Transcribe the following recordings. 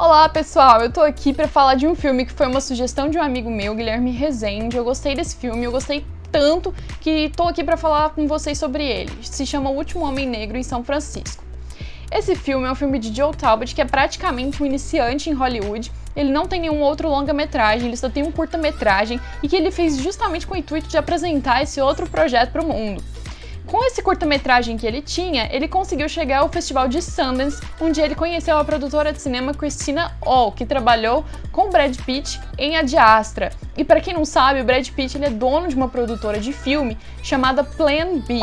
Olá pessoal, eu tô aqui para falar de um filme que foi uma sugestão de um amigo meu, Guilherme Rezende. Eu gostei desse filme, eu gostei tanto que tô aqui para falar com vocês sobre ele. Se chama O Último Homem Negro em São Francisco. Esse filme é um filme de Joe Talbot, que é praticamente um iniciante em Hollywood. Ele não tem nenhum outro longa-metragem, ele só tem um curta-metragem e que ele fez justamente com o intuito de apresentar esse outro projeto para o mundo. Com esse curta-metragem que ele tinha, ele conseguiu chegar ao Festival de Sundance, onde ele conheceu a produtora de cinema Christina Oh, que trabalhou com Brad Pitt em A Diastra. E para quem não sabe, o Brad Pitt ele é dono de uma produtora de filme chamada Plan B.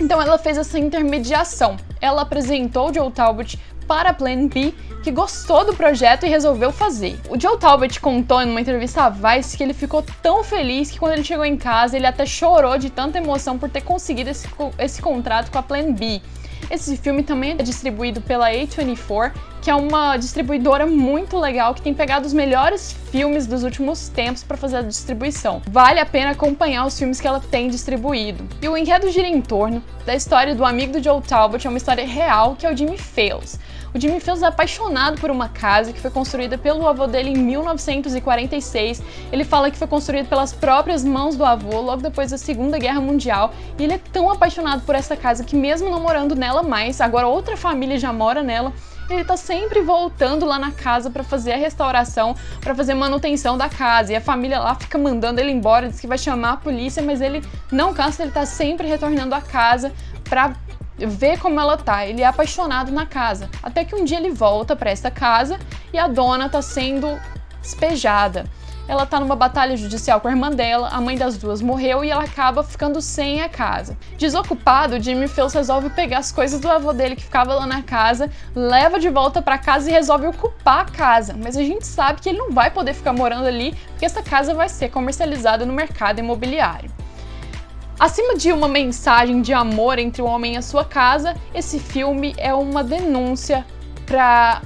Então ela fez essa intermediação. Ela apresentou Joe Talbot para Plan B, que gostou do projeto e resolveu fazer. O Joe Talbot contou em uma entrevista à Vice que ele ficou tão feliz que quando ele chegou em casa ele até chorou de tanta emoção por ter conseguido esse, esse contrato com a Plan B. Esse filme também é distribuído pela A24, que é uma distribuidora muito legal que tem pegado os melhores filmes dos últimos tempos para fazer a distribuição. Vale a pena acompanhar os filmes que ela tem distribuído. E o enredo gira em torno da história do amigo do Joe Talbot, é uma história real, que é o Jimmy Fails. O Jimmy Fields é apaixonado por uma casa que foi construída pelo avô dele em 1946. Ele fala que foi construída pelas próprias mãos do avô logo depois da Segunda Guerra Mundial. E ele é tão apaixonado por essa casa que, mesmo não morando nela mais, agora outra família já mora nela ele tá sempre voltando lá na casa para fazer a restauração, para fazer manutenção da casa. E a família lá fica mandando ele embora, diz que vai chamar a polícia, mas ele não cansa, ele tá sempre retornando à casa para ver como ela tá. Ele é apaixonado na casa. Até que um dia ele volta para essa casa e a dona tá sendo despejada. Ela tá numa batalha judicial com a irmã dela, a mãe das duas morreu e ela acaba ficando sem a casa. Desocupado, Jimmy Fields resolve pegar as coisas do avô dele que ficava lá na casa, leva de volta para casa e resolve ocupar a casa. Mas a gente sabe que ele não vai poder ficar morando ali, porque essa casa vai ser comercializada no mercado imobiliário. Acima de uma mensagem de amor entre o homem e a sua casa, esse filme é uma denúncia para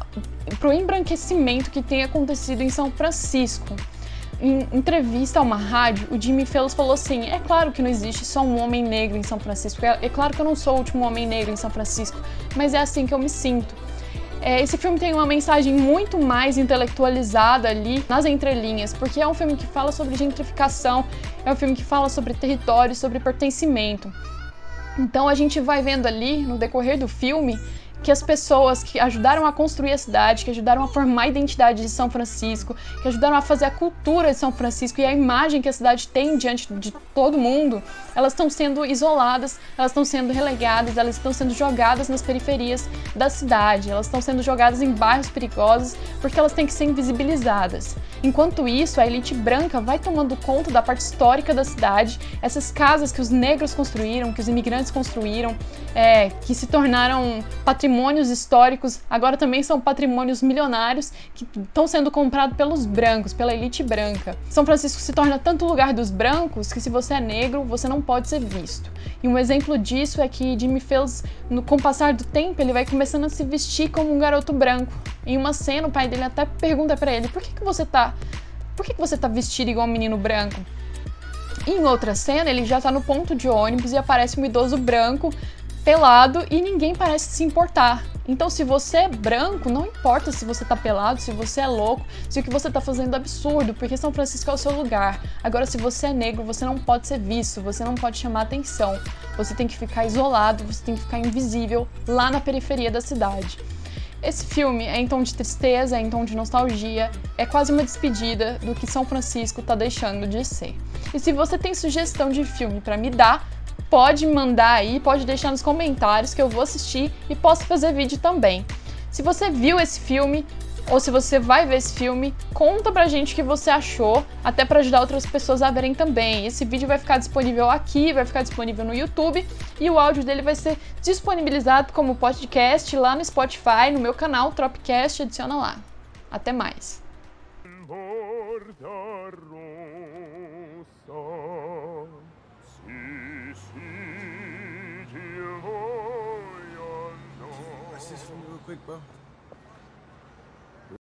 o embranquecimento que tem acontecido em São Francisco. Em entrevista a uma rádio, o Jimmy Fellows falou assim: É claro que não existe só um homem negro em São Francisco. É, é claro que eu não sou o último homem negro em São Francisco, mas é assim que eu me sinto. É, esse filme tem uma mensagem muito mais intelectualizada ali nas entrelinhas, porque é um filme que fala sobre gentrificação, é um filme que fala sobre território, sobre pertencimento. Então a gente vai vendo ali, no decorrer do filme, que as pessoas que ajudaram a construir a cidade, que ajudaram a formar a identidade de São Francisco, que ajudaram a fazer a cultura de São Francisco e a imagem que a cidade tem diante de todo mundo, elas estão sendo isoladas, elas estão sendo relegadas, elas estão sendo jogadas nas periferias da cidade, elas estão sendo jogadas em bairros perigosos porque elas têm que ser invisibilizadas. Enquanto isso, a elite branca vai tomando conta da parte histórica da cidade, essas casas que os negros construíram, que os imigrantes construíram, é, que se tornaram patrimônio patrimônios históricos agora também são patrimônios milionários que estão sendo comprados pelos brancos, pela elite branca. São Francisco se torna tanto lugar dos brancos que se você é negro, você não pode ser visto. E um exemplo disso é que Jimmy Fields, no, com o passar do tempo, ele vai começando a se vestir como um garoto branco. Em uma cena, o pai dele até pergunta para ele: "Por que, que você tá por que, que você tá vestido igual um menino branco?" Em outra cena, ele já tá no ponto de ônibus e aparece um idoso branco pelado e ninguém parece se importar. Então, se você é branco, não importa se você tá pelado, se você é louco, se o que você tá fazendo é absurdo, porque São Francisco é o seu lugar. Agora, se você é negro, você não pode ser visto, você não pode chamar atenção. Você tem que ficar isolado, você tem que ficar invisível lá na periferia da cidade. Esse filme é em tom de tristeza, é em tom de nostalgia, é quase uma despedida do que São Francisco tá deixando de ser. E se você tem sugestão de filme para me dar, pode mandar aí, pode deixar nos comentários que eu vou assistir e posso fazer vídeo também. Se você viu esse filme ou se você vai ver esse filme, conta pra gente o que você achou, até para ajudar outras pessoas a verem também. Esse vídeo vai ficar disponível aqui, vai ficar disponível no YouTube e o áudio dele vai ser disponibilizado como podcast lá no Spotify, no meu canal Tropcast, adiciona lá. Até mais. Quick, bro?